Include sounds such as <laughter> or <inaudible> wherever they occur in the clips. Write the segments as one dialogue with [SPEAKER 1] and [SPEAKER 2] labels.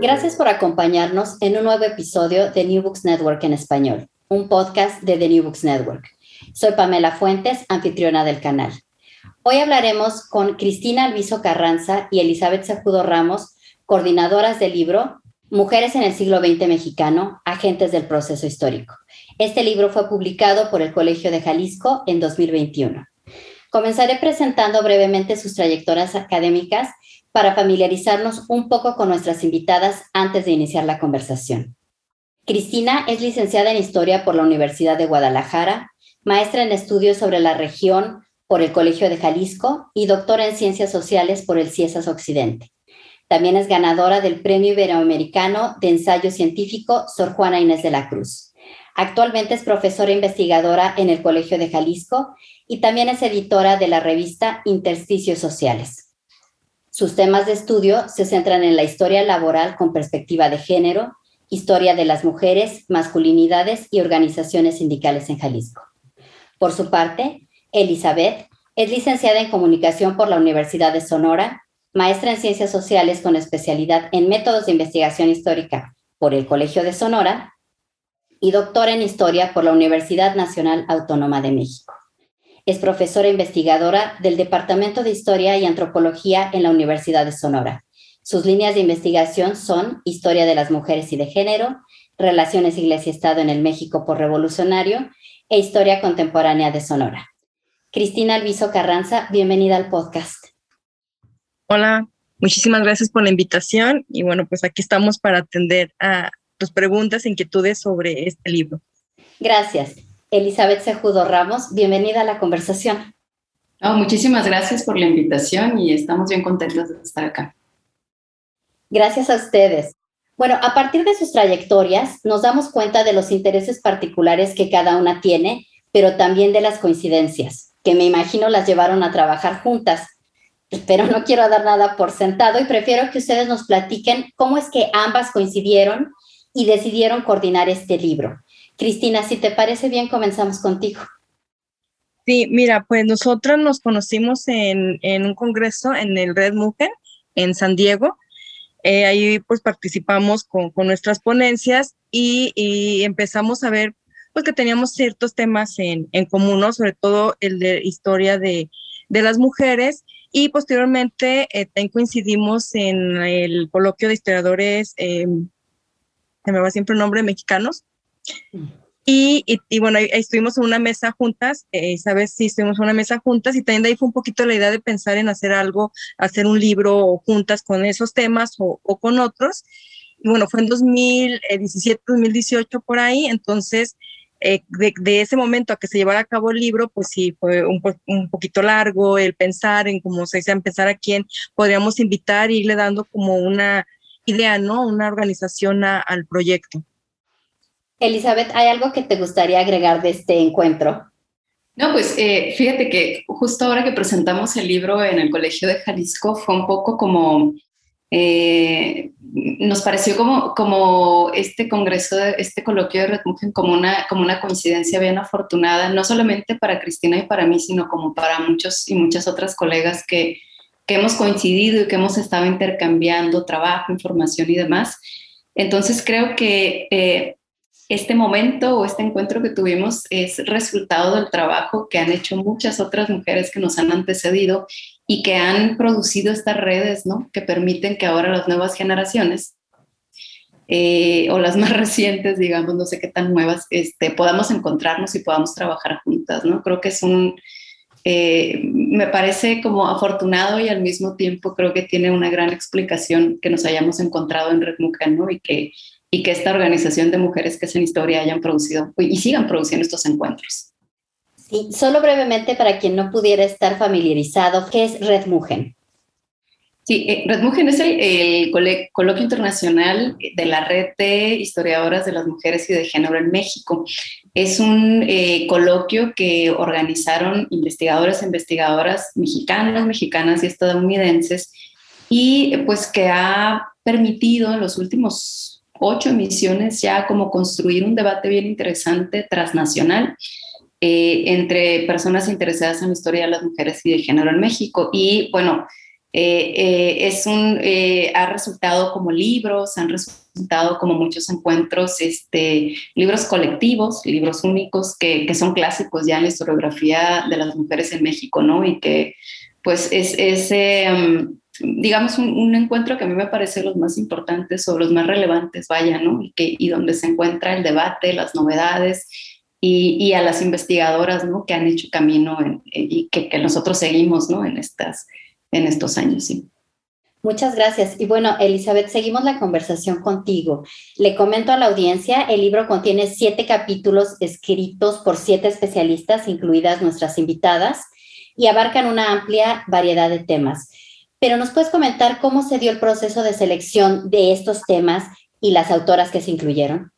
[SPEAKER 1] Gracias por acompañarnos en un nuevo episodio de New Books Network en español, un podcast de The New Books Network. Soy Pamela Fuentes, anfitriona del canal. Hoy hablaremos con Cristina Alviso Carranza y Elizabeth Sajudo Ramos, coordinadoras del libro Mujeres en el siglo XX mexicano, agentes del proceso histórico. Este libro fue publicado por el Colegio de Jalisco en 2021. Comenzaré presentando brevemente sus trayectorias académicas para familiarizarnos un poco con nuestras invitadas antes de iniciar la conversación. Cristina es licenciada en Historia por la Universidad de Guadalajara, maestra en estudios sobre la región por el Colegio de Jalisco y doctora en Ciencias Sociales por el CIESAS Occidente. También es ganadora del Premio Iberoamericano de Ensayo Científico Sor Juana Inés de la Cruz. Actualmente es profesora investigadora en el Colegio de Jalisco y también es editora de la revista Intersticios Sociales. Sus temas de estudio se centran en la historia laboral con perspectiva de género, historia de las mujeres, masculinidades y organizaciones sindicales en Jalisco. Por su parte, Elizabeth es licenciada en comunicación por la Universidad de Sonora, maestra en ciencias sociales con especialidad en métodos de investigación histórica por el Colegio de Sonora y doctora en historia por la Universidad Nacional Autónoma de México. Es profesora investigadora del Departamento de Historia y Antropología en la Universidad de Sonora. Sus líneas de investigación son Historia de las Mujeres y de Género, Relaciones Iglesia-Estado en el México por Revolucionario e Historia Contemporánea de Sonora. Cristina Alviso Carranza, bienvenida al podcast.
[SPEAKER 2] Hola, muchísimas gracias por la invitación y bueno, pues aquí estamos para atender a tus preguntas e inquietudes sobre este libro.
[SPEAKER 1] Gracias. Elizabeth Sejudo Ramos, bienvenida a la conversación.
[SPEAKER 3] muchísimas gracias por la invitación y estamos bien contentos de estar acá.
[SPEAKER 1] Gracias a ustedes. Bueno, a partir de sus trayectorias nos damos cuenta de los intereses particulares que cada una tiene, pero también de las coincidencias, que me imagino las llevaron a trabajar juntas. Pero no quiero dar nada por sentado y prefiero que ustedes nos platiquen cómo es que ambas coincidieron y decidieron coordinar este libro. Cristina, si te parece bien, comenzamos contigo.
[SPEAKER 2] Sí, mira, pues nosotras nos conocimos en, un congreso en el Red Mujer en San Diego. Eh, ahí pues participamos con, nuestras ponencias y, empezamos a ver pues que teníamos ciertos temas en, común, ¿no? sobre todo el de historia de, las mujeres y posteriormente eh, coincidimos en el coloquio de historiadores, eh, se me va siempre el nombre, mexicanos, y, bueno, ahí, estuvimos en una mesa juntas, eh, ¿sabes? Sí, estuvimos en una mesa juntas y también ahí fue un poquito la idea de pensar en hacer algo, hacer un libro juntas con esos temas o, con otros. Y bueno, fue en 2017, 2018 por ahí, entonces eh, de, ese momento a que se llevara a cabo el libro, pues sí, fue un, poquito largo el pensar en cómo se dice, pensar a quién podríamos invitar y irle dando como una idea, ¿no? Una organización al proyecto.
[SPEAKER 1] Elizabeth, ¿hay algo que te gustaría agregar de este encuentro?
[SPEAKER 3] No, pues eh, fíjate que justo ahora que presentamos el libro en el Colegio de Jalisco fue un poco como, eh, nos pareció como, como este congreso, este coloquio de Red como una, como una coincidencia bien afortunada, no solamente para Cristina y para mí, sino como para muchos y muchas otras colegas que, que hemos coincidido y que hemos estado intercambiando trabajo, información y demás. Entonces creo que... Eh, este momento o este encuentro que tuvimos es resultado del trabajo que han hecho muchas otras mujeres que nos han antecedido y que han producido estas redes, ¿no? Que permiten que ahora las nuevas generaciones eh, o las <laughs> más recientes, digamos, no sé qué tan nuevas, este, podamos encontrarnos y podamos trabajar juntas, ¿no? Creo que es un, eh, me parece como afortunado y al mismo tiempo creo que tiene una gran explicación que nos hayamos encontrado en Red Mujer, ¿no? Y que, y que esta organización de mujeres que es en historia hayan producido y sigan produciendo estos encuentros.
[SPEAKER 1] Sí, solo brevemente para quien no pudiera estar familiarizado, ¿qué es Red Mujer?
[SPEAKER 3] Sí, eh, Red Mujer es el, coloquio internacional de la red de historiadoras de las mujeres y de género en México. Es un eh, coloquio que organizaron investigadores e investigadoras mexicanas, mexicanas y estadounidenses y pues que ha permitido en los últimos ocho emisiones ya como construir un debate bien interesante transnacional eh, entre personas interesadas en la historia de las mujeres y de género en México. Y bueno, eh, eh, es un, eh, ha resultado como libros, han resultado como muchos encuentros, este, libros colectivos, libros únicos que, que, son clásicos ya en la historiografía de las mujeres en México, ¿no? Y que pues es, es um, digamos, un, encuentro que a mí me parece los más importantes o los más relevantes, vaya, ¿no? Y, que, y donde se encuentra el debate, las novedades. Y, y a las investigadoras, ¿no? Que han hecho camino y que, que nosotros seguimos, ¿no? En estas, en estos años, sí.
[SPEAKER 1] Muchas gracias. Y bueno, Elizabeth, seguimos la conversación contigo. Le comento a la audiencia, el libro contiene siete capítulos escritos por siete especialistas, incluidas nuestras invitadas, y abarcan una amplia variedad de temas. Pero nos puedes comentar cómo se dio el proceso de selección de estos temas y las autoras que se incluyeron.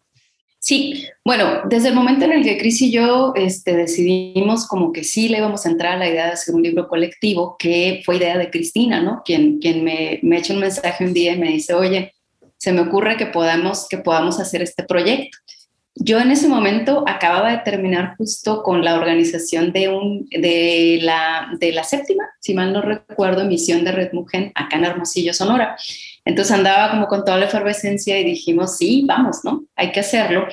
[SPEAKER 3] Sí, bueno, desde el momento en el que Cris y yo este, decidimos como que sí le íbamos a entrar a la idea de hacer un libro colectivo, que fue idea de Cristina, ¿no? Quien, quien me, me echa un mensaje un día y me dice, oye, se me ocurre que podamos, que podamos hacer este proyecto. Yo en ese momento acababa de terminar justo con la organización de, un, de, la, de la séptima, si mal no recuerdo, emisión de Red Mujer acá en Hermosillo, Sonora. Entonces andaba como con toda la efervescencia y dijimos, sí, vamos, ¿no? Hay que hacerlo.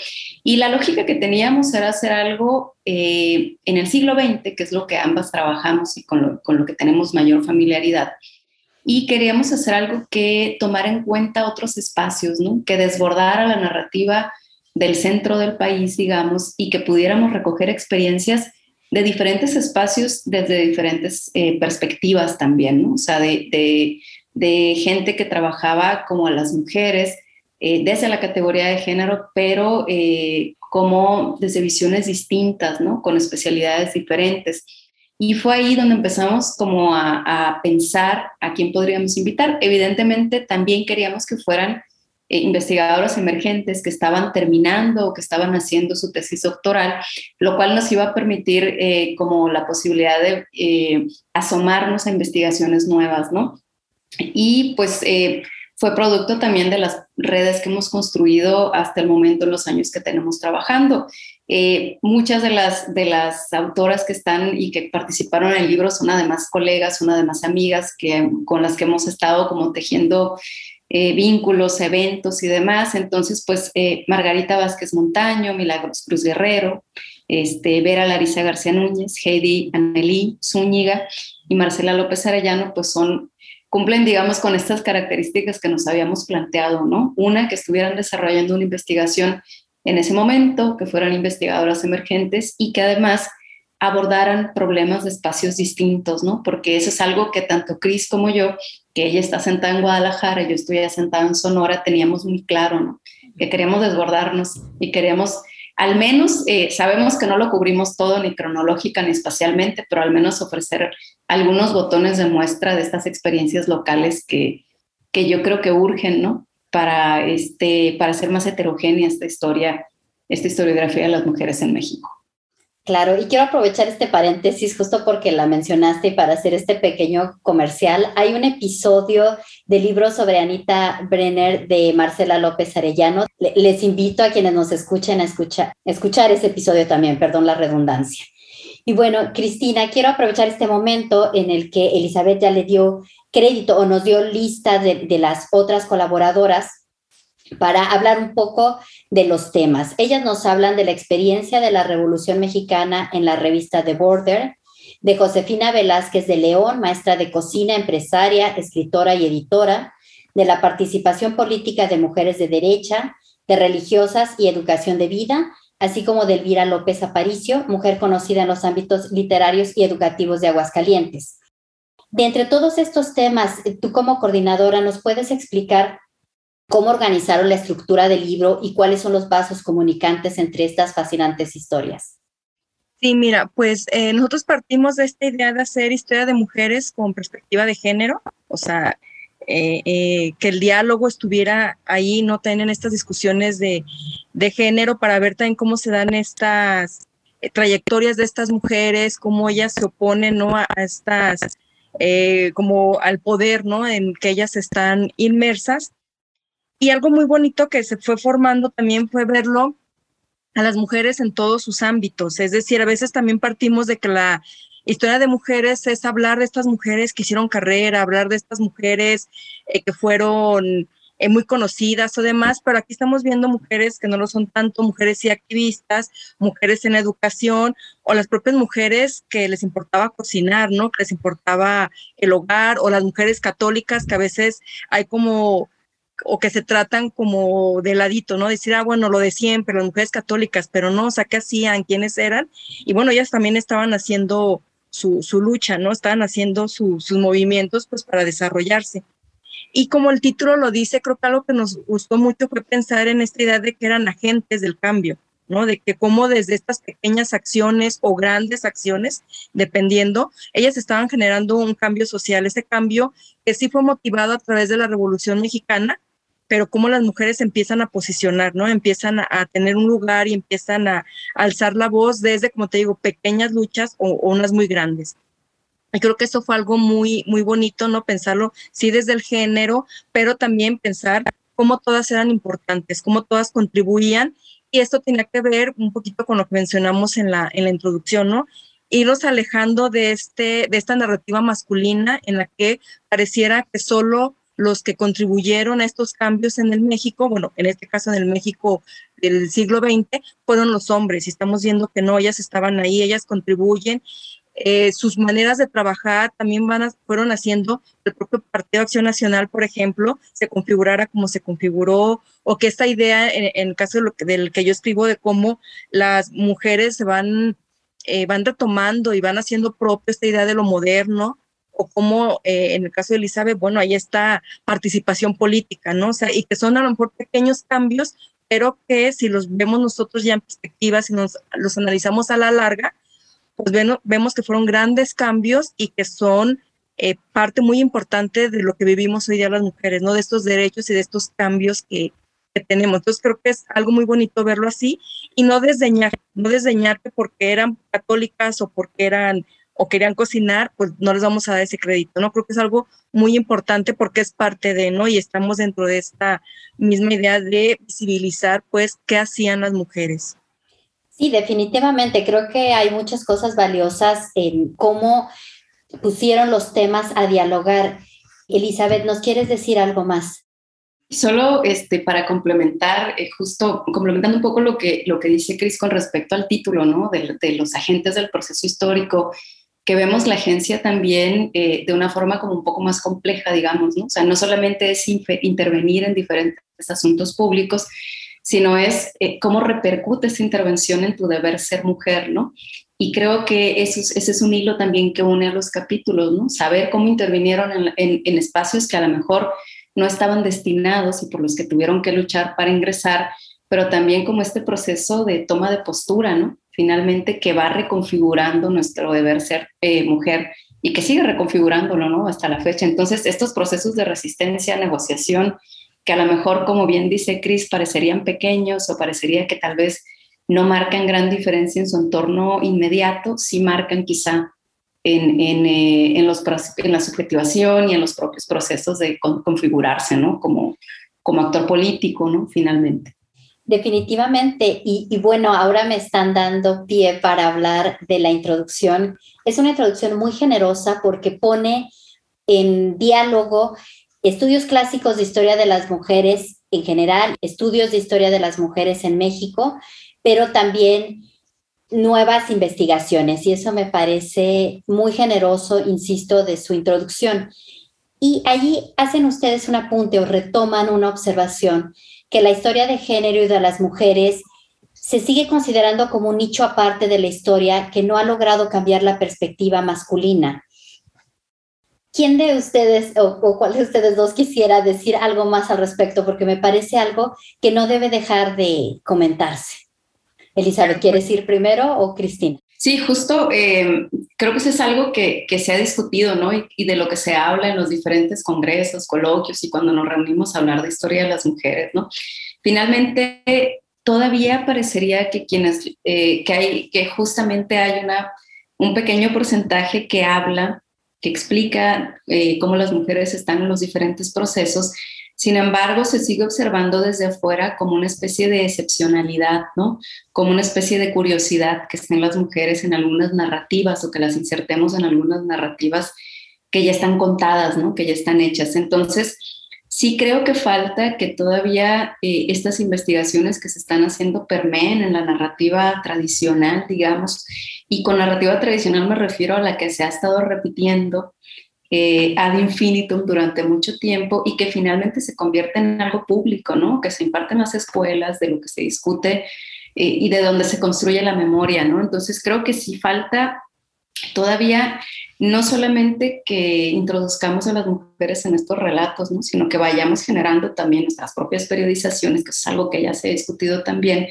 [SPEAKER 3] Y la lógica que teníamos era hacer algo eh, en el siglo XX, que es lo que ambas trabajamos y con lo, con lo que tenemos mayor familiaridad. Y queríamos hacer algo que tomara en cuenta otros espacios, ¿no? Que desbordara la narrativa del centro del país, digamos, y que pudiéramos recoger experiencias de diferentes espacios desde diferentes eh, perspectivas también, ¿no? O sea, de, gente que trabajaba como a las mujeres eh, desde la categoría de género, pero eh, como desde visiones distintas, ¿no? Con especialidades diferentes. Y fue ahí donde empezamos como a, a pensar a quién podríamos invitar. Evidentemente también queríamos que fueran eh, investigadoras emergentes que estaban terminando o que estaban haciendo su tesis doctoral, lo cual nos iba a permitir como la posibilidad de asomarnos a investigaciones nuevas, ¿no? Y pues eh, fue producto también de las redes que hemos construido hasta el momento en los años que tenemos trabajando. Eh, muchas de las, de las autoras que están y que participaron en el libro son además colegas, son además amigas que, con las que hemos estado como tejiendo eh, vínculos, eventos y demás. Entonces, pues Margarita Vázquez Montaño, Milagros Cruz Guerrero, este, Vera Larisa García Núñez, Heidi Anneli Zúñiga y Marcela López Arellano, pues son cumplen, digamos, con estas características que nos habíamos planteado, ¿no? Una, que estuvieran desarrollando una investigación en ese momento, que fueran investigadoras emergentes y que además abordaran problemas de espacios distintos, ¿no? Porque eso es algo que tanto Cris como yo, que ella está sentada en Guadalajara yo estoy sentada en Sonora, teníamos muy claro, ¿no? Que queríamos desbordarnos y queríamos al menos eh, sabemos que no lo cubrimos todo ni cronológica ni espacialmente, pero al menos ofrecer algunos botones de muestra de estas experiencias locales que, que yo creo que urgen, ¿no? Para, este, para hacer más heterogénea esta historia, esta historiografía de las mujeres en México.
[SPEAKER 1] Claro, y quiero aprovechar este paréntesis justo porque la mencionaste y para hacer este pequeño comercial. Hay un episodio del libro sobre Anita Brenner de Marcela López Arellano. Les invito a quienes nos escuchen a escuchar, ese episodio también, perdón la redundancia. Y bueno, Cristina, quiero aprovechar este momento en el que Elizabeth ya le dio crédito o nos dio lista de las otras colaboradoras para hablar un poco de los temas. Ellas nos hablan de la experiencia de la Revolución Mexicana en la revista The Border, de Josefina Velázquez de León, maestra de cocina, empresaria, escritora y editora, de la participación política de mujeres de derecha, de religiosas y educación de vida, así como de Elvira López Aparicio, mujer conocida en los ámbitos literarios y educativos de Aguascalientes. De entre todos estos temas, tú como coordinadora nos puedes explicar cómo organizaron la estructura del libro y cuáles son los vasos comunicantes entre estas fascinantes historias.
[SPEAKER 2] Sí, mira, pues eh, nosotros partimos de esta idea de hacer historia de mujeres con perspectiva de género, o sea, eh, eh, que el diálogo estuviera ahí, no tener estas discusiones de, de, género para ver también cómo se dan estas trayectorias de estas mujeres, cómo ellas se oponen ¿no? a, estas, como al poder ¿no? en que ellas están inmersas. Y algo muy bonito que se fue formando también fue verlo a las mujeres en todos sus ámbitos. Es decir, a veces también partimos de que la historia de mujeres es hablar de estas mujeres que hicieron carrera, hablar de estas mujeres eh, que fueron eh, muy conocidas o demás, pero aquí estamos viendo mujeres que no lo son tanto, mujeres y activistas, mujeres en educación o las propias mujeres que les importaba cocinar, ¿no? Que les importaba el hogar o las mujeres católicas que a veces hay como o que se tratan como de ladito, ¿no? Decir, ah, bueno, lo de siempre, las mujeres católicas, pero no, o sea, ¿qué hacían? ¿Quiénes eran? Y bueno, ellas también estaban haciendo su, su lucha, ¿no? Estaban haciendo sus movimientos, pues, para desarrollarse. Y como el título lo dice, creo que algo que nos gustó mucho fue pensar en esta idea de que eran agentes del cambio, ¿no? De que como desde estas pequeñas acciones o grandes acciones, dependiendo, ellas estaban generando un cambio social, ese cambio que sí fue motivado a través de la Revolución Mexicana, pero cómo las mujeres empiezan a posicionar, ¿no? Empiezan a, tener un lugar y empiezan a, alzar la voz desde, como te digo, pequeñas luchas o, unas muy grandes. Y creo que eso fue algo muy, muy bonito, ¿no? Pensarlo, sí, desde el género, pero también pensar cómo todas eran importantes, cómo todas contribuían. Y esto tenía que ver un poquito con lo que mencionamos en la, en la introducción, ¿no? Irlos alejando de, este, de esta narrativa masculina en la que pareciera que solo los que contribuyeron a estos cambios en el México, bueno, en este caso en el México del siglo XX, fueron los hombres y estamos viendo que no, ellas estaban ahí, ellas contribuyen. Eh, sus maneras de trabajar también van fueron haciendo el propio Partido Acción Nacional, por ejemplo, se configurara como se configuró, o que esta idea, en, el caso de lo que, del que yo escribo, de cómo las mujeres se van, eh, van retomando y van haciendo propio esta idea de lo moderno, o como eh, en el caso de Elizabeth, bueno, ahí está participación política, ¿no? O sea, y que son a lo mejor pequeños cambios, pero que si los vemos nosotros ya en perspectiva, si nos los analizamos a la larga, pues vemos que fueron grandes cambios y que son eh, parte muy importante de lo que vivimos hoy día las mujeres, ¿no? De estos derechos y de estos cambios que, que tenemos. Entonces creo que es algo muy bonito verlo así y no desdeñar, no desdeñar porque eran católicas o porque eran o querían cocinar, pues no les vamos a dar ese crédito, ¿no? Creo que es algo muy importante porque es parte de, ¿no? Y estamos dentro de esta misma idea de visibilizar, pues, qué hacían las mujeres.
[SPEAKER 1] Sí, definitivamente. Creo que hay muchas cosas valiosas en cómo pusieron los temas a dialogar. Elizabeth, ¿nos quieres decir algo más?
[SPEAKER 3] Solo este, para complementar, eh, justo complementando un poco lo que, lo que dice Cris con respecto al título, ¿no? De, de, los agentes del proceso histórico que vemos la agencia también eh, de una forma como un poco más compleja, digamos, ¿no? O sea, no solamente es intervenir en diferentes asuntos públicos, sino es eh, cómo repercute esa intervención en tu deber ser mujer, ¿no? Y creo que eso ese es un hilo también que une a los capítulos, ¿no? Saber cómo intervinieron en, en espacios que a lo mejor no estaban destinados y por los que tuvieron que luchar para ingresar, pero también como este proceso de toma de postura, ¿no? Finalmente que va reconfigurando nuestro deber ser eh, mujer y que sigue reconfigurándolo, ¿no? Hasta la fecha. Entonces, estos procesos de resistencia, negociación, que a lo mejor, como bien dice Cris, parecerían pequeños o parecería que tal vez no marcan gran diferencia en su entorno inmediato, sí marcan quizá en, en, eh, en, los, en la subjetivación y en los propios procesos de configurarse, ¿no? Como, como actor político, ¿no? Finalmente.
[SPEAKER 1] Definitivamente. Y, bueno, ahora me están dando pie para hablar de la introducción. Es una introducción muy generosa porque pone en diálogo estudios clásicos de historia de las mujeres en general, estudios de historia de las mujeres en México, pero también nuevas investigaciones y eso me parece muy generoso, insisto, de su introducción. Y allí hacen ustedes un apunte o retoman una observación que la historia de género y de las mujeres se sigue considerando como un nicho aparte de la historia que no ha logrado cambiar la perspectiva masculina. ¿Quién de ustedes o, o, cuál de ustedes dos quisiera decir algo más al respecto? Porque me parece algo que no debe dejar de comentarse. Elizabeth, ¿quieres ir primero o Cristina?
[SPEAKER 3] Sí, justo eh, creo que eso es algo que, que se ha discutido, ¿no? Y, de lo que se habla en los diferentes congresos, coloquios y cuando nos reunimos a hablar de historia de las mujeres, ¿no? Finalmente, todavía parecería que quienes, eh, que hay, que justamente hay una, un pequeño porcentaje que habla, que explica eh, cómo las mujeres están en los diferentes procesos sin embargo, se sigue observando desde afuera como una especie de excepcionalidad, ¿no? Como una especie de curiosidad que estén las mujeres en algunas narrativas o que las insertemos en algunas narrativas que ya están contadas, ¿no? Que ya están hechas. Entonces, sí creo que falta que todavía eh, estas investigaciones que se están haciendo permeen en la narrativa tradicional, digamos, y con narrativa tradicional me refiero a la que se ha estado repitiendo eh, ad infinitum durante mucho tiempo y que finalmente se convierte en algo público, ¿no? Que se imparte en las escuelas, de lo que se discute eh, y de donde se construye la memoria, ¿no? Entonces creo que sí falta todavía no solamente que introduzcamos a las mujeres en estos relatos, ¿no? sino que vayamos generando también nuestras propias periodizaciones, que es algo que ya se ha discutido también,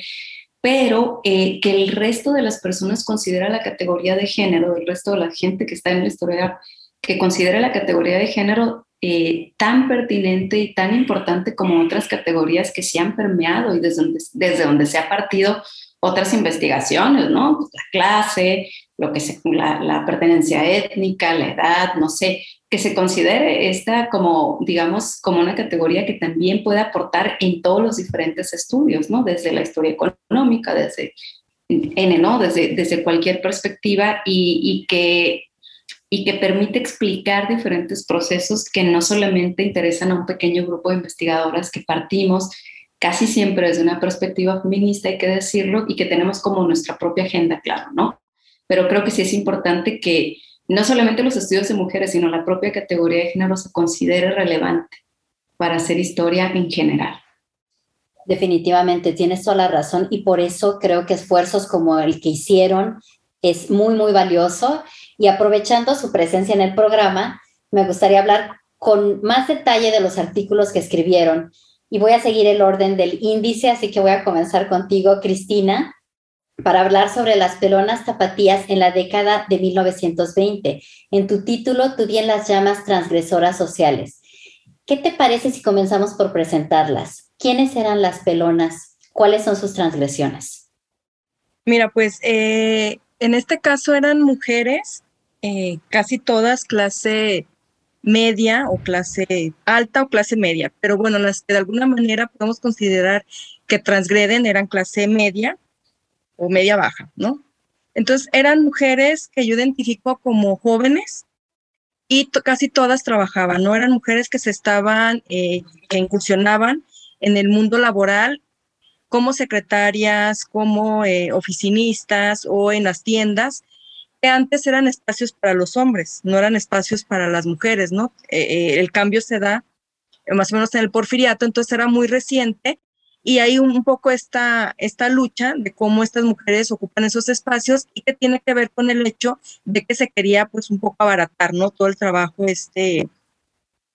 [SPEAKER 3] pero eh, que el resto de las personas considera la categoría de género, el resto de la gente que está en la historia que considere la categoría de género eh, tan pertinente y tan importante como otras categorías que se han permeado y desde donde, desde donde se ha partido otras investigaciones, ¿no? Pues la clase, lo que se, la, la, pertenencia étnica, la edad, no sé, que se considere esta como, digamos, como una categoría que también puede aportar en todos los diferentes estudios, ¿no? Desde la historia económica, desde N, ¿no? Desde, desde cualquier perspectiva y, y que y que permite explicar diferentes procesos que no solamente interesan a un pequeño grupo de investigadoras que partimos casi siempre desde una perspectiva feminista, hay que decirlo, y que tenemos como nuestra propia agenda, claro, ¿no? Pero creo que sí es importante que no solamente los estudios de mujeres, sino la propia categoría de género se considere relevante para hacer historia en general.
[SPEAKER 1] Definitivamente, tienes toda la razón y por eso creo que esfuerzos como el que hicieron es muy, muy valioso y aprovechando su presencia en el programa, me gustaría hablar con más detalle de los artículos que escribieron. Y voy a seguir el orden del índice, así que voy a comenzar contigo, Cristina, para hablar sobre las pelonas zapatillas en la década de 1920. En tu título, tú bien las llamas transgresoras sociales. ¿Qué te parece si comenzamos por presentarlas? ¿Quiénes eran las pelonas? ¿Cuáles son sus transgresiones?
[SPEAKER 2] Mira, pues eh, en este caso eran mujeres eh, casi todas clase media o clase alta o clase media, pero bueno, las que de alguna manera podemos considerar que transgreden eran clase media o media baja, ¿no? Entonces eran mujeres que yo identifico como jóvenes y casi todas trabajaban, ¿no? Eran mujeres que se estaban, eh, que incursionaban en el mundo laboral como secretarias, como eh, oficinistas o en las tiendas, antes eran espacios para los hombres, no eran espacios para las mujeres, ¿no? Eh, eh, el cambio se da más o menos en el porfiriato, entonces era muy reciente y hay un, poco esta, esta lucha de cómo estas mujeres ocupan esos espacios y que tiene que ver con el hecho de que se quería pues un poco abaratar, ¿no? Todo el trabajo este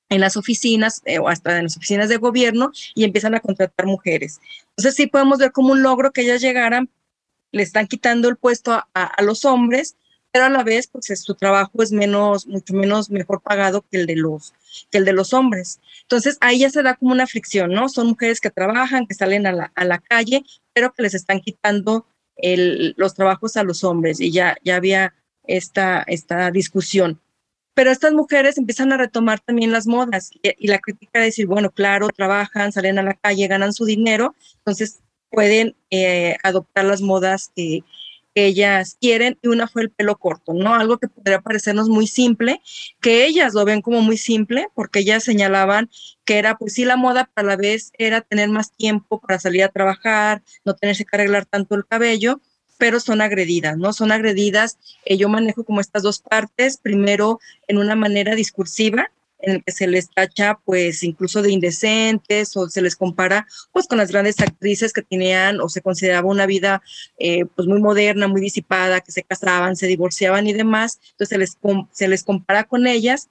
[SPEAKER 2] en las oficinas eh, o hasta en las oficinas de gobierno y empiezan a contratar mujeres. Entonces sí podemos ver como un logro que ellas llegaran, le están quitando el puesto a, a los hombres pero a la vez pues su trabajo es menos, mucho menos mejor pagado que el de los, que el de los hombres. Entonces ahí ya se da como una fricción, ¿no? Son mujeres que trabajan, que salen a la, a la calle, pero que les están quitando el, los trabajos a los hombres y ya, ya había esta, esta discusión. Pero estas mujeres empiezan a retomar también las modas y, la crítica de decir, bueno, claro, trabajan, salen a la calle, ganan su dinero, entonces pueden eh, adoptar las modas que, ellas quieren y una fue el pelo corto, ¿no? Algo que podría parecernos muy simple, que ellas lo ven como muy simple porque ellas señalaban que era pues sí la moda, pero a la vez era tener más tiempo para salir a trabajar, no tenerse que arreglar tanto el cabello pero son agredidas, ¿no? Son agredidas. Eh, yo manejo como estas dos partes, primero en una manera discursiva, en el que se les tacha pues incluso de indecentes o se les compara pues con las grandes actrices que tenían o se consideraba una vida eh, pues muy moderna, muy disipada, que se casaban, se divorciaban y demás, entonces se les, se les compara con ellas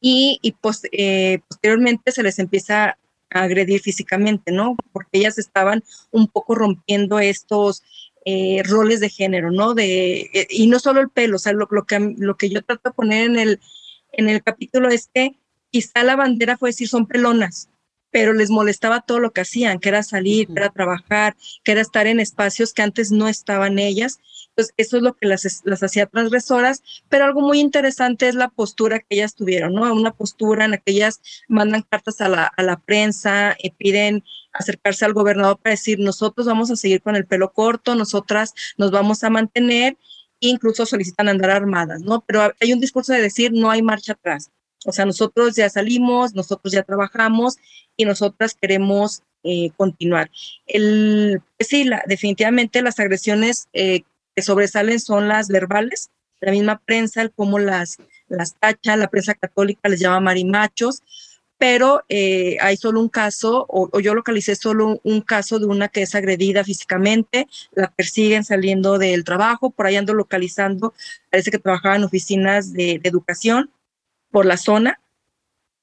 [SPEAKER 2] y, y pues, eh, posteriormente se les empieza a agredir físicamente, ¿no? Porque ellas estaban un poco rompiendo estos eh, roles de género, ¿no? De, y no solo el pelo, o sea, lo, lo, que, lo que yo trato de poner en el, en el capítulo es que quizá la bandera fue decir son pelonas, pero les molestaba todo lo que hacían, que era salir, que era trabajar, que era estar en espacios que antes no estaban ellas. Entonces, eso es lo que las, las hacía transgresoras, pero algo muy interesante es la postura que ellas tuvieron, ¿no? Una postura en la que ellas mandan cartas a la, a la prensa, y piden acercarse al gobernador para decir, nosotros vamos a seguir con el pelo corto, nosotras nos vamos a mantener incluso solicitan andar armadas, ¿no? Pero hay un discurso de decir no hay marcha atrás. O sea, nosotros ya salimos, nosotros ya trabajamos y nosotras queremos eh, continuar. El, pues sí, la, definitivamente las agresiones eh, que sobresalen son las verbales, la misma prensa, el cómo las, las tacha, la prensa católica les llama marimachos, pero eh, hay solo un caso, o, yo localicé solo un, caso de una que es agredida físicamente, la persiguen saliendo del trabajo, por ahí ando localizando, parece que trabajaba en oficinas de, de educación por la zona,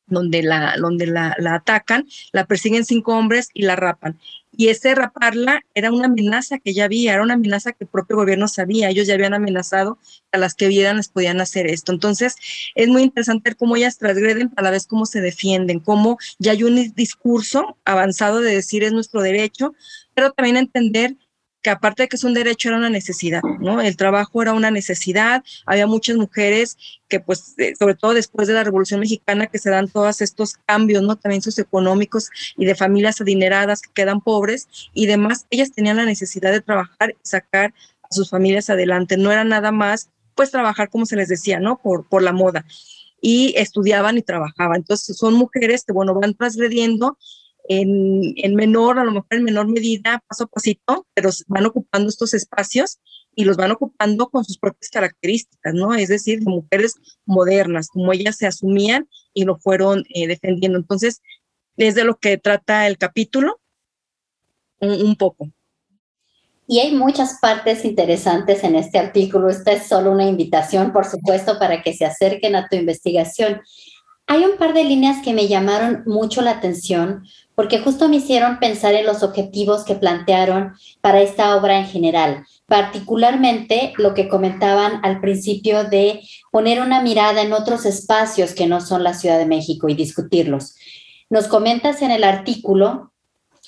[SPEAKER 2] donde la, donde la, la, atacan, la persiguen cinco hombres y la rapan. Y ese raparla era una amenaza que ya había, era una amenaza que el propio gobierno sabía, ellos ya habían amenazado a las que vieran les podían hacer esto. Entonces, es muy interesante ver cómo ellas transgreden a la vez cómo se defienden, cómo ya hay un discurso avanzado de decir es nuestro derecho, pero también entender que aparte de que es un derecho, era una necesidad, ¿no? El trabajo era una necesidad, había muchas mujeres que pues, eh, sobre todo después de la Revolución Mexicana, que se dan todos estos cambios, ¿no? También socioeconómicos y de familias adineradas que quedan pobres y demás, ellas tenían la necesidad de trabajar y sacar a sus familias adelante, no era nada más, pues, trabajar como se les decía, ¿no? Por, por la moda. Y estudiaban y trabajaban. Entonces, son mujeres que, bueno, van transgrediendo en, menor, a lo mejor en menor medida, paso a pasito, pero van ocupando estos espacios y los van ocupando con sus propias características, ¿no? Es decir, de mujeres modernas, como ellas se asumían y lo fueron eh, defendiendo. Entonces, es de lo que trata el capítulo, un, poco.
[SPEAKER 1] Y hay muchas partes interesantes en este artículo. Esta es solo una invitación, por supuesto, para que se acerquen a tu investigación. Hay un par de líneas que me llamaron mucho la atención porque justo me hicieron pensar en los objetivos que plantearon para esta obra en general, particularmente lo que comentaban al principio de poner una mirada en otros espacios que no son la Ciudad de México y discutirlos. Nos comentas en el artículo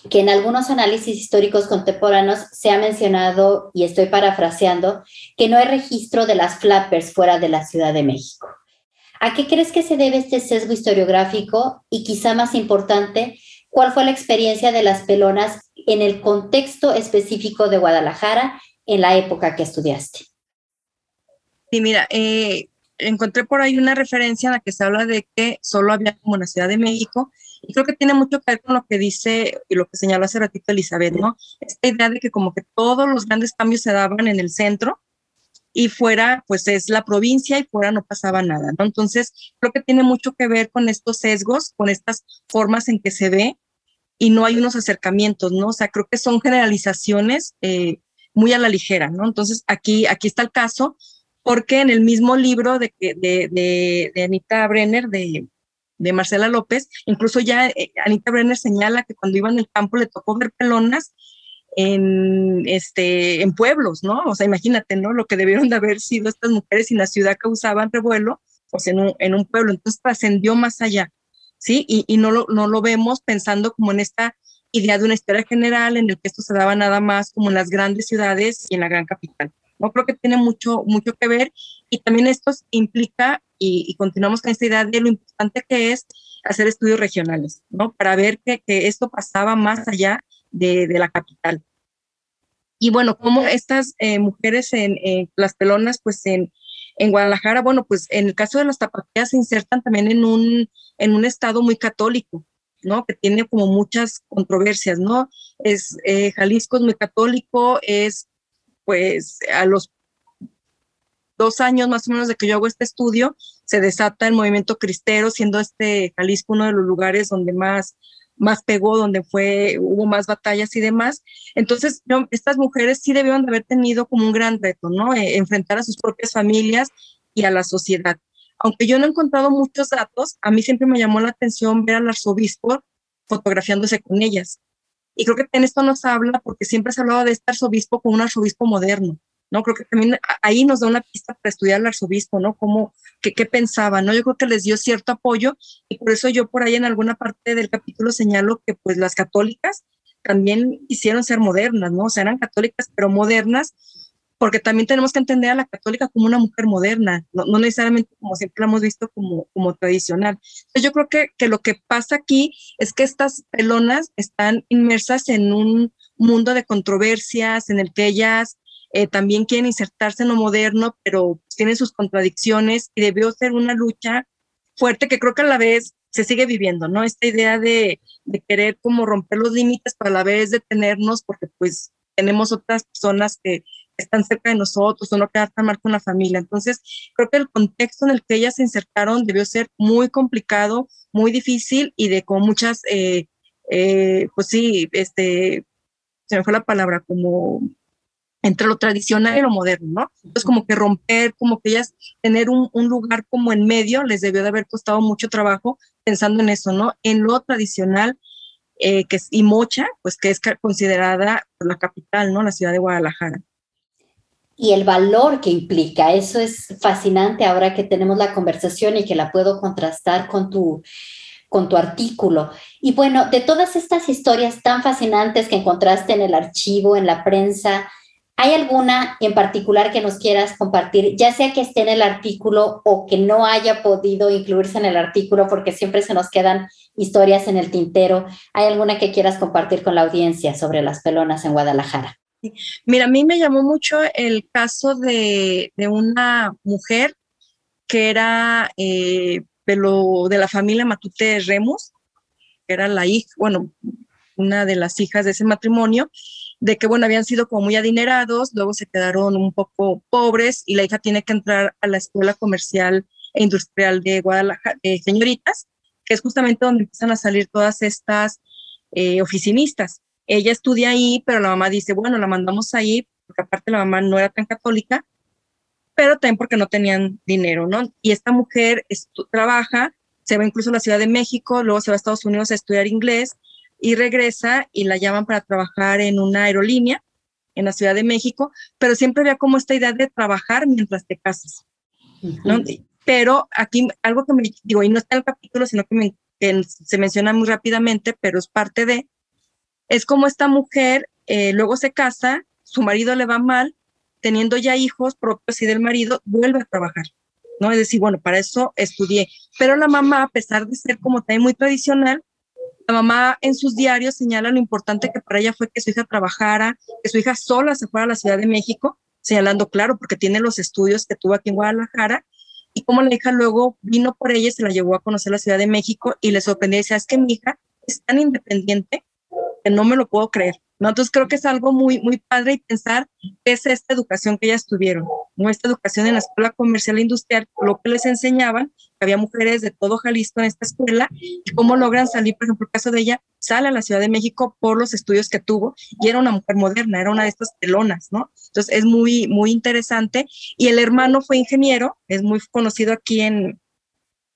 [SPEAKER 1] que en algunos análisis históricos contemporáneos se ha mencionado, y estoy parafraseando, que no hay registro de las flappers fuera de la Ciudad de México. ¿A qué crees que se debe este sesgo historiográfico? Y quizá más importante, ¿Cuál fue la experiencia de las pelonas en el contexto específico de Guadalajara en la época que estudiaste?
[SPEAKER 2] Sí, mira, eh, encontré por ahí una referencia en la que se habla de que solo había como en la Ciudad de México, y creo que tiene mucho que ver con lo que dice y lo que señaló hace ratito Elizabeth, ¿no? Esta idea de que como que todos los grandes cambios se daban en el centro y fuera, pues es la provincia y fuera no pasaba nada. Entonces, creo que tiene mucho que ver con estos sesgos, con estas formas en que se ve y no hay unos acercamientos, ¿no? O sea, creo que son generalizaciones eh, muy a la ligera, ¿no? Entonces, aquí, aquí está el caso, porque en el mismo libro de, de, de, Anita Brenner, de, de Marcela López, incluso ya eh, Anita Brenner señala que cuando iba en el campo le tocó ver pelonas en, este, en pueblos, ¿no? O sea, imagínate, ¿no? Lo que debieron de haber sido estas mujeres en la ciudad causaban revuelo, pues en un, en un pueblo. Entonces trascendió más allá. ¿sí? Y, no, lo, no lo vemos pensando como en esta idea de una historia general en el que esto se daba nada más como en las grandes ciudades y en la gran capital. No creo que tiene mucho, mucho que ver y también esto implica, y, continuamos con esta idea de lo importante que es hacer estudios regionales, ¿no? Para ver que, que esto pasaba más allá de, la capital. Y bueno, como estas eh, mujeres en las pelonas, pues en, en Guadalajara, bueno, pues en el caso de las tapatías se insertan también en un, en un estado muy católico, ¿no? Que tiene como muchas controversias, ¿no? Es, eh, Jalisco es muy católico, es pues a los dos años más o menos de que yo hago este estudio, se desata el movimiento cristero, siendo este Jalisco uno de los lugares donde más más pegó, donde fue, hubo más batallas y demás. Entonces, estas mujeres sí debieron de haber tenido como un gran reto, ¿no? Eh, enfrentar a sus propias familias y a la sociedad. Aunque yo no he encontrado muchos datos, a mí siempre me llamó la atención ver al arzobispo fotografiándose con ellas. Y creo que en esto nos habla porque siempre se hablaba de este arzobispo como un arzobispo moderno. ¿no? Creo que también ahí nos da una pista para estudiar al arzobispo, ¿no? Cómo, qué, qué pensaba, ¿no? Yo creo que les dio cierto apoyo y por eso yo por ahí en alguna parte del capítulo señalo que pues las católicas también quisieron ser modernas, ¿no? O sea, eran católicas pero modernas porque también tenemos que entender a la católica como una mujer moderna, no, no necesariamente como siempre la hemos visto como, como tradicional. Entonces yo creo que, que lo que pasa aquí es que estas pelonas están inmersas en un mundo de controversias en el que ellas eh, también quieren insertarse en lo moderno, pero tienen sus contradicciones y debió ser una lucha fuerte que creo que a la vez se sigue viviendo, ¿no? Esta idea de, de querer como romper los límites, para a la vez detenernos, porque pues tenemos otras personas que están cerca de nosotros o no quedar tan mal con la familia. Entonces, creo que el contexto en el que ellas se insertaron debió ser muy complicado, muy difícil y de con muchas, eh, eh, pues sí, este, se me fue la palabra, como entre lo tradicional y lo moderno, ¿no? Entonces, como que romper, como que ellas tener un, lugar como en medio, les debió de haber costado mucho trabajo pensando en eso, ¿no? En lo tradicional, eh, que es y Mocha, pues que es considerada la capital, ¿no? La ciudad de Guadalajara.
[SPEAKER 1] Y el valor que implica, eso es fascinante ahora que tenemos la conversación y que la puedo contrastar con tu, con tu artículo. Y bueno, de todas estas historias tan fascinantes que encontraste en el archivo, en la prensa, ¿Hay alguna en particular que nos quieras compartir, ya sea que esté en el artículo o que no haya podido incluirse en el artículo, porque siempre se nos quedan historias en el tintero? ¿Hay alguna que quieras compartir con la audiencia sobre las pelonas en Guadalajara?
[SPEAKER 2] Mira, a mí me llamó mucho el caso de, una mujer que era eh, de, de la familia Matute Remus, que era la hija, bueno, una de las hijas de ese matrimonio, de que, bueno, habían sido como muy adinerados, luego se quedaron un poco pobres y la hija tiene que entrar a la Escuela Comercial e Industrial de Guadalajara, señoritas, que es justamente donde empiezan a salir todas estas eh, oficinistas. Ella estudia ahí, pero la mamá dice, bueno, la mandamos ahí, porque aparte la mamá no era tan católica, pero también porque no tenían dinero, ¿no? Y esta mujer trabaja, se va incluso a la Ciudad de México, luego se va a Estados Unidos a estudiar inglés y regresa y la llaman para trabajar en una aerolínea en la Ciudad de México, pero siempre había como esta idea de trabajar mientras te casas. ¿no? Pero aquí algo que me digo, y no está en el capítulo, sino que, se menciona muy rápidamente, pero es parte de, es como esta mujer eh, luego se casa, su marido le va mal, teniendo ya hijos propios y del marido, vuelve a trabajar. ¿no? Es decir, bueno, para eso estudié. Pero la mamá, a pesar de ser como también muy tradicional, la mamá en sus diarios señala lo importante que para ella fue que su hija trabajara, que su hija sola se fuera a la Ciudad de México, señalando, claro, porque tiene los estudios que tuvo aquí en Guadalajara, y como la hija luego vino por ella y se la llevó a conocer la Ciudad de México y le sorprendió y decía, es que mi hija es tan independiente que no me lo puedo creer. ¿no? Entonces creo que es algo muy, muy padre y pensar qué es esta educación que ellas tuvieron, ¿no? Esta educación en la escuela comercial e industrial, lo que les enseñaban, que había mujeres de todo Jalisco en esta escuela, y cómo logran salir, por ejemplo, el caso de ella, sale a la Ciudad de México por los estudios que tuvo, y era una mujer moderna, era una de estas telonas, ¿no? Entonces es muy, muy interesante, y el hermano fue ingeniero, es muy conocido aquí en,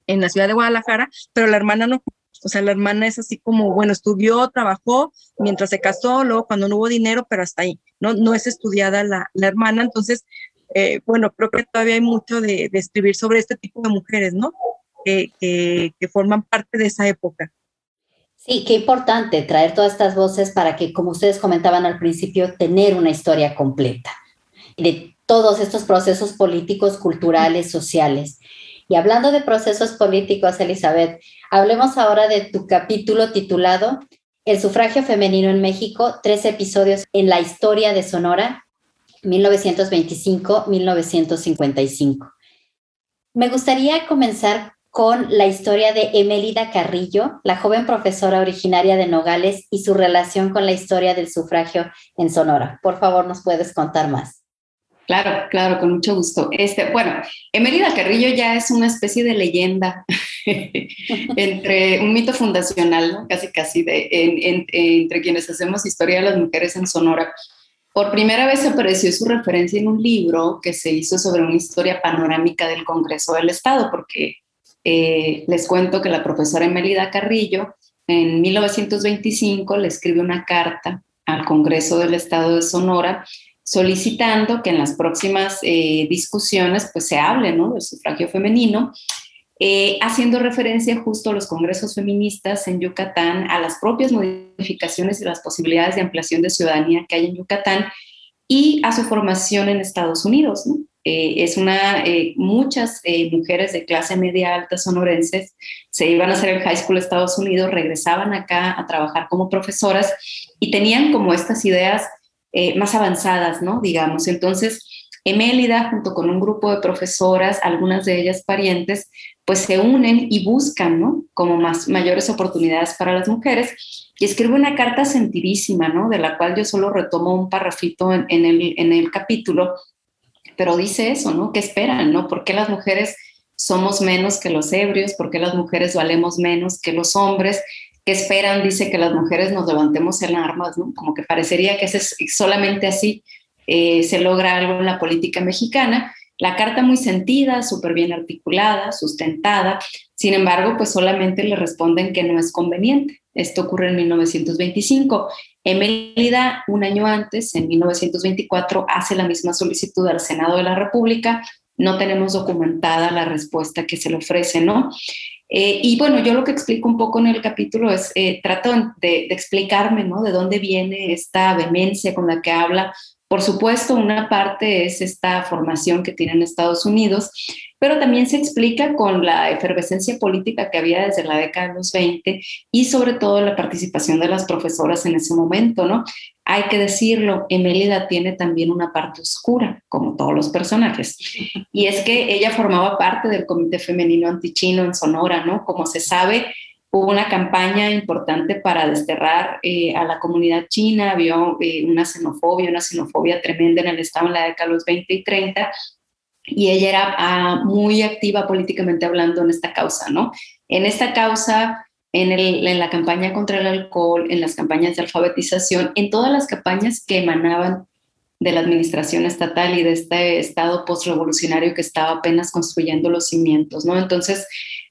[SPEAKER 2] en la ciudad de Guadalajara, pero la hermana no o sea, la hermana es así como, bueno, estudió, trabajó mientras se casó, luego cuando no hubo dinero, pero hasta ahí, no, no es estudiada la, la hermana. Entonces, eh, bueno, creo que todavía hay mucho de, de, escribir sobre este tipo de mujeres, ¿no? Que, que, que forman parte de esa época.
[SPEAKER 1] Sí, qué importante traer todas estas voces para que, como ustedes comentaban al principio, tener una historia completa de todos estos procesos políticos, culturales, sociales. Y hablando de procesos políticos, Elizabeth, hablemos ahora de tu capítulo titulado El sufragio femenino en México, tres episodios en la historia de Sonora, 1925-1955. Me gustaría comenzar con la historia de Emelida Carrillo, la joven profesora originaria de Nogales y su relación con la historia del sufragio en Sonora. Por favor, ¿nos puedes contar más?
[SPEAKER 3] Claro, claro, con mucho gusto. Este, bueno, Emelida Carrillo ya es una especie de leyenda <laughs> entre un mito fundacional, casi casi, de, entre quienes hacemos historia de las mujeres en Sonora. Por primera vez apareció su referencia en un libro que se hizo sobre una historia panorámica del Congreso del Estado, porque eh, les cuento que la profesora Emelida Carrillo en 1925 le escribe una carta al Congreso del Estado de Sonora solicitando que en las próximas eh, discusiones pues se hable del sufragio femenino eh, haciendo referencia justo a los congresos feministas en Yucatán, a las propias modificaciones y las posibilidades de ampliación de ciudadanía que hay en Yucatán y a su formación en Estados Unidos. Eh, es una, eh, muchas mujeres de clase media alta sonorenses se iban a hacer el high school de Estados Unidos, regresaban acá a trabajar como profesoras y tenían como estas ideas más avanzadas, ¿no? Digamos, entonces Emélida, junto con un grupo de profesoras, algunas de ellas parientes, pues se unen y buscan, ¿no? Como más, mayores oportunidades para las mujeres. Y escribe una carta sentidísima, ¿no? De la cual yo solo retomo un parrafito en, el, en el capítulo, pero dice eso, ¿no? ¿Qué esperan, ¿no? ¿Por qué las mujeres somos menos que los ebrios? ¿Por qué las mujeres valemos menos que los hombres? ¿Qué esperan? Dice que las mujeres nos levantemos en armas, ¿no? Como que parecería que es solamente así eh, se logra algo en la política mexicana. La carta muy sentida, súper bien articulada, sustentada, sin embargo, pues solamente le responden que no es conveniente. Esto ocurre en 1925. Emelida, un año antes, en 1924, hace la misma solicitud al Senado de la República. No tenemos documentada la respuesta que se le ofrece, ¿no? Eh, y bueno, yo lo que explico un poco en el capítulo es, eh, trato de, de, explicarme, ¿no? De dónde viene esta vehemencia con la que habla por supuesto, una parte es esta formación que tiene en Estados Unidos, pero también se explica con la efervescencia política que había desde la década de los 20 y sobre todo la participación de las profesoras en ese momento, ¿no? Hay que decirlo, Emélida tiene también una parte oscura, como todos los personajes, <laughs> y es que ella formaba parte del Comité Femenino Antichino en Sonora, ¿no? Como se sabe, hubo una campaña importante para desterrar eh, a la comunidad china, había eh, una xenofobia, una xenofobia tremenda en el Estado en la década de los 20 y 30, y ella era ah, muy activa políticamente hablando en esta causa, ¿no? En esta causa, en, en la campaña contra el alcohol, en las campañas de alfabetización, en todas las campañas que emanaban de la administración estatal y de este estado postrevolucionario que estaba apenas construyendo los cimientos, ¿no? Entonces,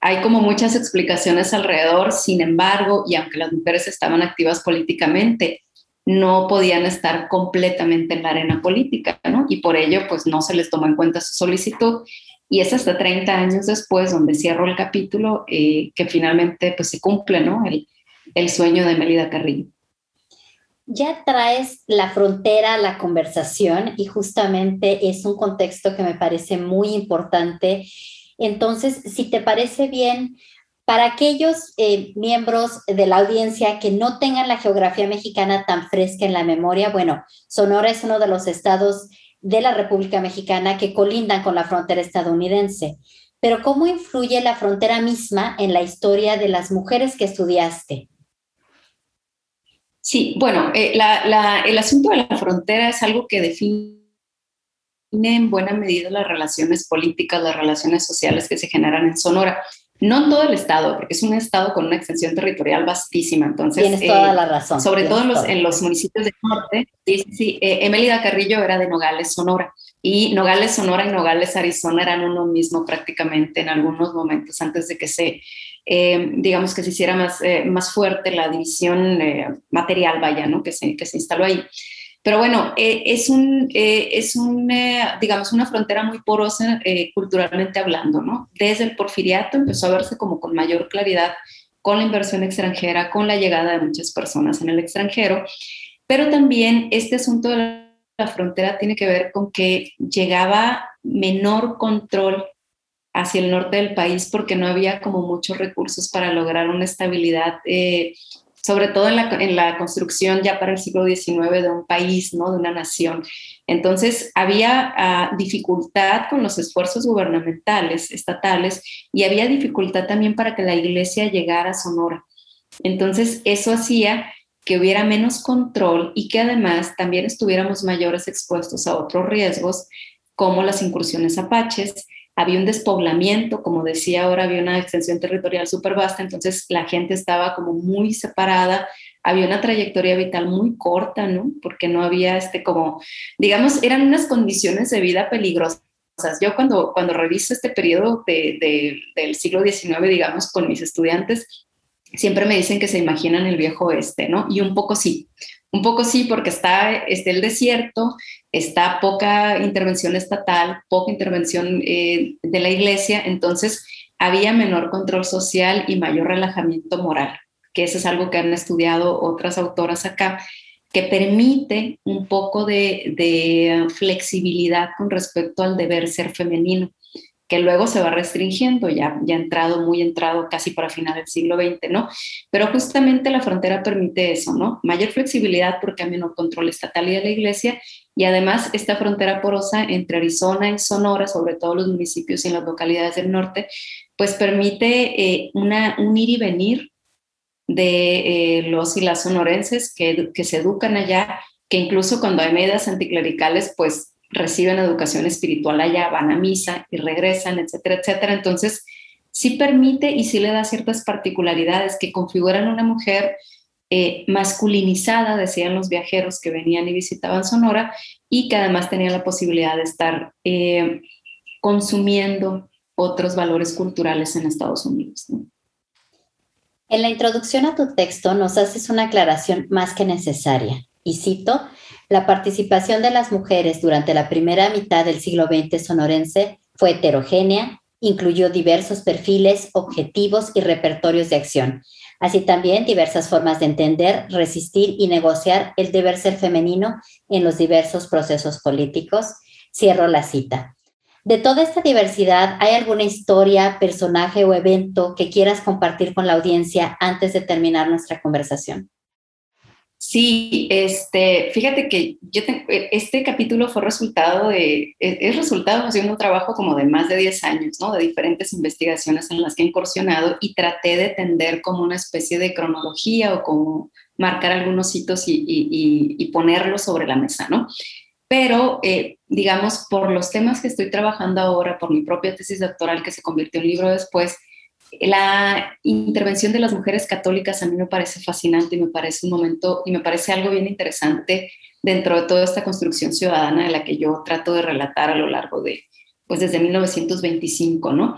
[SPEAKER 3] hay como muchas explicaciones alrededor, sin embargo, y aunque las mujeres estaban activas políticamente, no podían estar completamente en la arena política, ¿no? Y por ello, pues no se les tomó en cuenta su solicitud. Y es hasta 30 años después, donde cierro el capítulo, eh, que finalmente pues se cumple, ¿no? El, el sueño de Melida Carrillo.
[SPEAKER 1] Ya traes la frontera a la conversación y justamente es un contexto que me parece muy importante entonces, si te parece bien, para aquellos eh, miembros de la audiencia que no tengan la geografía mexicana tan fresca en la memoria, bueno, Sonora es uno de los estados de la República Mexicana que colindan con la frontera estadounidense. Pero ¿cómo influye la frontera misma en la historia de las mujeres que estudiaste?
[SPEAKER 3] Sí, bueno, eh, el asunto de la frontera es algo que define en buena medida las relaciones políticas, las relaciones sociales que se generan en Sonora. No en todo el estado, porque es un estado con una extensión territorial vastísima. Entonces,
[SPEAKER 1] Tienes toda eh, la razón.
[SPEAKER 3] Sobre todo en los, en los, municipios del norte. Sí, sí, eh, Emelida Carrillo era de Nogales, Sonora. Y Nogales, Sonora y Nogales, Arizona eran uno mismo prácticamente en algunos momentos antes de que se, eh, digamos, que se hiciera más, más fuerte la división material, vaya, ¿no? Que se, que se instaló ahí. Pero bueno, eh, es, un, eh, es un, eh, digamos, una frontera muy porosa culturalmente hablando, ¿no? Desde el porfiriato empezó a verse como con mayor claridad con la inversión extranjera, con la llegada de muchas personas en el extranjero, pero también este asunto de la frontera tiene que ver con que llegaba menor control hacia el norte del país porque no había como muchos recursos para lograr una estabilidad sobre todo en la, en la, construcción ya para el siglo XIX de un país, ¿no? de una nación. Entonces, había uh, dificultad con los esfuerzos gubernamentales, estatales, y había dificultad también para que la iglesia llegara a Sonora. Entonces, eso hacía que hubiera menos control y que además también estuviéramos mayores expuestos a otros riesgos, como las incursiones apaches, había un despoblamiento, como decía ahora, había una extensión territorial súper vasta, entonces la gente estaba como muy separada, había una trayectoria vital muy corta, ¿no? Porque no había este como, digamos, eran unas condiciones de vida peligrosas. Yo cuando, cuando reviso este periodo de, del siglo XIX, digamos, con mis estudiantes, siempre me dicen que se imaginan el viejo oeste, ¿no? Y un poco sí, un poco sí, porque está, está el desierto, está poca intervención estatal, poca intervención eh, de la iglesia, entonces había menor control social y mayor relajamiento moral, que eso es algo que han estudiado otras autoras acá, que permite un poco de, de flexibilidad con respecto al deber ser femenino que luego se va restringiendo, ya, ya entrado, muy entrado casi para final del siglo XX, ¿no? Pero justamente la frontera permite eso, ¿no? Mayor flexibilidad porque hay menor control estatal y de la iglesia y además esta frontera porosa entre Arizona y Sonora, sobre todo los municipios y las localidades del norte, pues permite eh, una, un ir y venir de eh, los y las sonorenses que, que se educan allá, que incluso cuando hay medidas anticlericales, pues reciben educación espiritual allá, van a misa y regresan, etcétera, etcétera. Entonces, sí permite y sí le da ciertas particularidades que configuran una mujer eh, masculinizada, decían los viajeros que venían y visitaban Sonora, y que además tenía la posibilidad de estar eh, consumiendo otros valores culturales en Estados Unidos.
[SPEAKER 1] En la introducción a tu texto nos haces una aclaración más que necesaria, y cito, la participación de las mujeres durante la primera mitad del siglo XX sonorense fue heterogénea, incluyó diversos perfiles, objetivos y repertorios de acción, así también diversas formas de entender, resistir y negociar el deber ser femenino en los diversos procesos políticos. Cierro la cita. De toda esta diversidad, ¿hay alguna historia, personaje o evento que quieras compartir con la audiencia antes de terminar nuestra conversación?
[SPEAKER 3] Sí, este, fíjate que e, este capítulo fue resultado de, e, es, resultado de un trabajo como de más de 10 años, ¿no? De diferentes investigaciones en las que he incursionado y traté de tender como una especie de cronología o como marcar algunos hitos y, y, y ponerlos sobre la mesa, ¿no? Pero, eh, digamos, por los temas que estoy trabajando ahora, por mi propia tesis doctoral que se convirtió en libro después, la intervención de las mujeres católicas a mí me parece fascinante y me parece un momento y me parece algo bien interesante dentro de toda esta construcción ciudadana de la que yo trato de relatar a lo largo de, pues desde 1925, ¿no?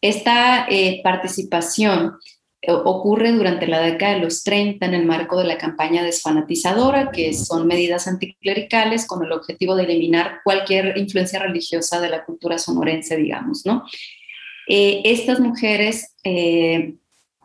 [SPEAKER 3] Esta eh, participación eh, ocurre durante la década de los 30 en el marco de la campaña desfanatizadora, que son medidas anticlericales con el objetivo de eliminar cualquier influencia religiosa de la cultura sonorense, digamos, ¿no? Eh, estas mujeres eh,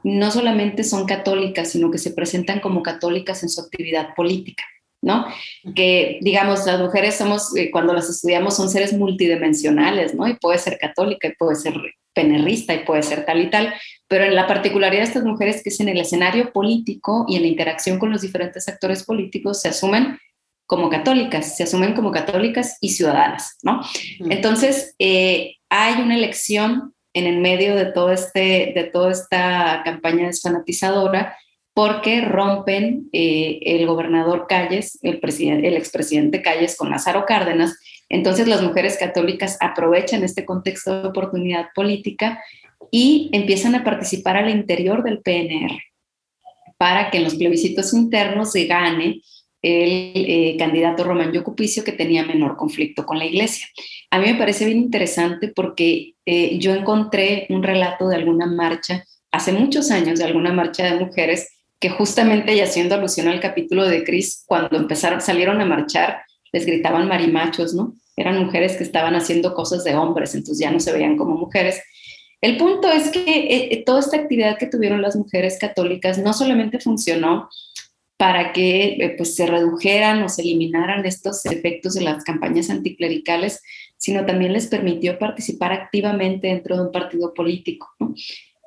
[SPEAKER 3] no solamente son católicas, sino que se presentan como católicas en su actividad política. ¿no? Que, digamos, las mujeres somos, eh, cuando las estudiamos, son seres multidimensionales, ¿no? Y puede ser católica, y puede ser penerrista, y puede ser tal y tal, pero en la particularidad de estas mujeres que es en el escenario político y en la interacción con los diferentes actores políticos, se asumen como católicas, se asumen como católicas y ciudadanas, ¿no? Entonces, hay una elección en el medio de, todo este, de toda esta campaña desfanatizadora porque rompen eh, el gobernador Calles, el, presidente, el expresidente Calles con Lázaro Cárdenas. Entonces las mujeres católicas aprovechan este contexto de oportunidad política y empiezan a participar al interior del PNR para que en los plebiscitos internos se gane el eh, candidato Román Yocupicio que tenía menor conflicto con la iglesia. A mí me parece bien interesante porque eh, yo encontré un relato de alguna marcha, hace muchos años, de alguna marcha de mujeres que justamente, y haciendo alusión al capítulo de Cris, cuando empezaron, salieron a marchar, les gritaban marimachos, ¿no? Eran mujeres que estaban haciendo cosas de hombres, entonces ya no se veían como mujeres. El punto es que eh, toda esta actividad que tuvieron las mujeres católicas no solamente funcionó para que eh, pues, se redujeran o se eliminaran estos efectos de las campañas anticlericales, sino también les permitió participar activamente dentro de un partido político.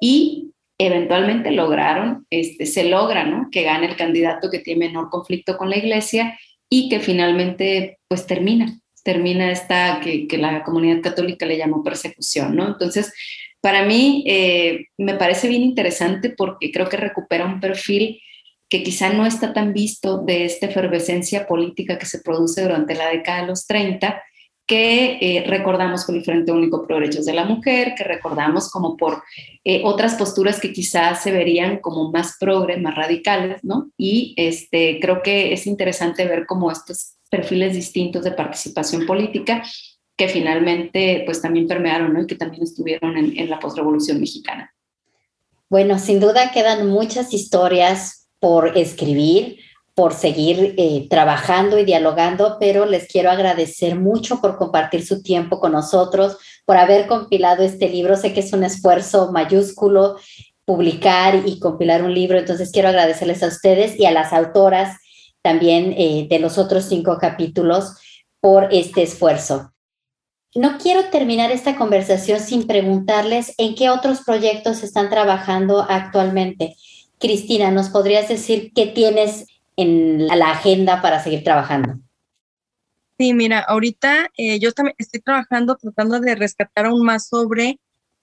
[SPEAKER 3] Y eventualmente lograron, este, se logra, ¿no? Que gane el candidato que tiene menor conflicto con la iglesia y que finalmente, pues termina, termina esta que, la comunidad católica le llamó persecución, ¿no? Entonces, para mí eh, me parece bien interesante porque creo que recupera un perfil que quizá no está tan visto de esta efervescencia política que se produce durante la década de los 30, que eh, recordamos por el Frente Único por Derechos de la Mujer, que recordamos como por eh, otras posturas que quizás se verían como más progres, más radicales, ¿no? Y este, creo que es interesante ver cómo estos perfiles distintos de participación política que finalmente pues también permearon ¿no? y que también estuvieron en, en la postrevolución mexicana.
[SPEAKER 1] Bueno, sin duda quedan muchas historias por escribir, por seguir eh, trabajando y dialogando, pero les quiero agradecer mucho por compartir su tiempo con nosotros, por haber compilado este libro. Sé que es un esfuerzo mayúsculo publicar y compilar un libro, entonces quiero agradecerles a ustedes y a las autoras también eh, de los otros cinco capítulos por este esfuerzo. No quiero terminar esta conversación sin preguntarles en qué otros proyectos están trabajando actualmente. Cristina, ¿nos podrías decir qué tienes en la agenda para seguir trabajando?
[SPEAKER 2] Sí, mira, ahorita eh, yo también estoy trabajando tratando de rescatar aún más sobre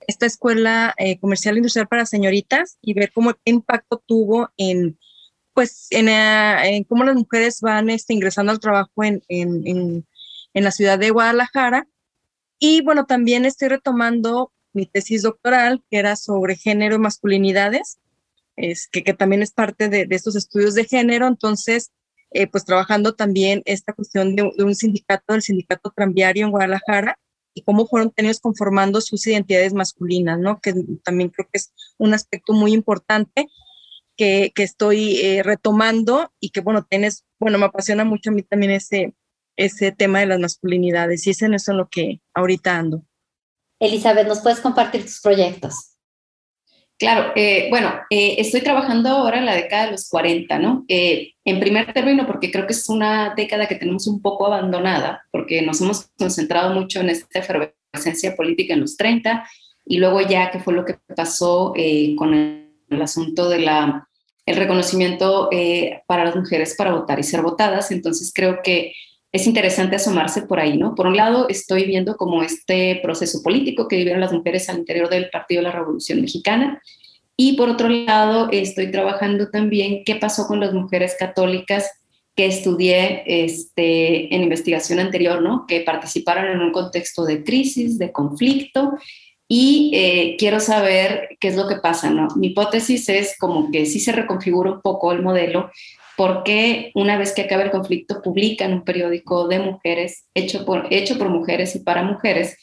[SPEAKER 2] esta escuela eh, comercial industrial para señoritas y ver cómo qué impacto tuvo en pues en, eh, cómo las mujeres van este, ingresando al trabajo en, en, en la ciudad de Guadalajara y bueno, también estoy retomando mi tesis doctoral, que era sobre género y masculinidades, es, que, también es parte de, estos estudios de género. Entonces, eh, pues trabajando también esta cuestión de, un sindicato, del sindicato tranviario en Guadalajara, y cómo fueron tenidos conformando sus identidades masculinas, ¿no? Que también creo que es un aspecto muy importante que, que estoy eh, retomando y que, bueno, tienes, bueno, me apasiona mucho a mí también ese, ese tema de las masculinidades y es en eso en lo que ahorita ando.
[SPEAKER 1] Elizabeth, ¿nos puedes compartir tus proyectos?
[SPEAKER 3] Claro, eh, bueno, eh, estoy trabajando ahora en la década de los 40, ¿no? Eh, en primer término, porque creo que es una década que tenemos un poco abandonada, porque nos hemos concentrado mucho en esta efervescencia política en los 30 y luego ya que fue lo que pasó con el, el, asunto de la el reconocimiento para las mujeres para votar y ser votadas. Entonces creo que es interesante asomarse por ahí, ¿no? Por un lado, estoy viendo como este proceso político que vivieron las mujeres al interior del Partido de la Revolución Mexicana. Y por otro lado, estoy trabajando también qué pasó con las mujeres católicas que estudié este, en investigación anterior, ¿no? Que participaron en un contexto de crisis, de conflicto, y eh, quiero saber qué es lo que pasa, ¿no? Mi hipótesis es como que sí se reconfigura un poco el modelo, porque una vez que acabe el conflicto publican un periódico de mujeres hecho por, hecho por mujeres y para mujeres.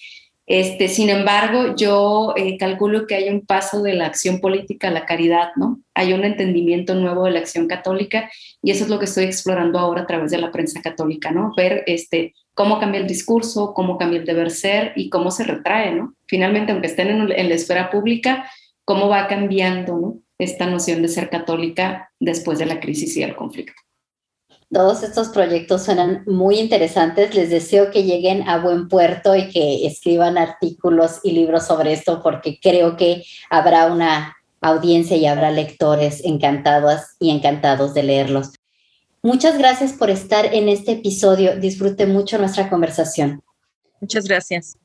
[SPEAKER 3] Este, sin embargo, yo eh, calculo que hay un paso de la acción política a la caridad, ¿no? Hay un entendimiento nuevo de la acción católica y eso es lo que estoy explorando ahora a través de la prensa católica, ¿no? Ver este, cómo cambia el discurso, cómo cambia el deber ser y cómo se retrae, ¿no? Finalmente, aunque estén en, en la esfera pública, cómo va cambiando, ¿no? Esta noción de ser católica después de la crisis y el conflicto.
[SPEAKER 1] Todos estos proyectos suenan muy interesantes. Les deseo que lleguen a buen puerto y que escriban artículos y libros sobre esto porque creo que habrá una audiencia y habrá lectores encantados y encantados de leerlos. Muchas gracias por estar en este episodio. Disfrute mucho nuestra conversación.
[SPEAKER 2] Muchas gracias.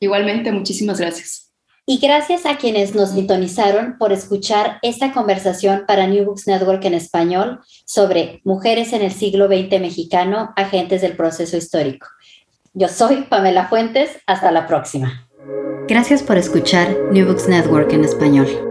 [SPEAKER 3] Igualmente, muchísimas gracias.
[SPEAKER 1] Y gracias a quienes nos sintonizaron por escuchar esta conversación para New Books Network en español sobre mujeres en el siglo XX mexicano, agentes del proceso histórico. Yo soy Pamela Fuentes, hasta la próxima.
[SPEAKER 4] Gracias por escuchar New Books Network en español.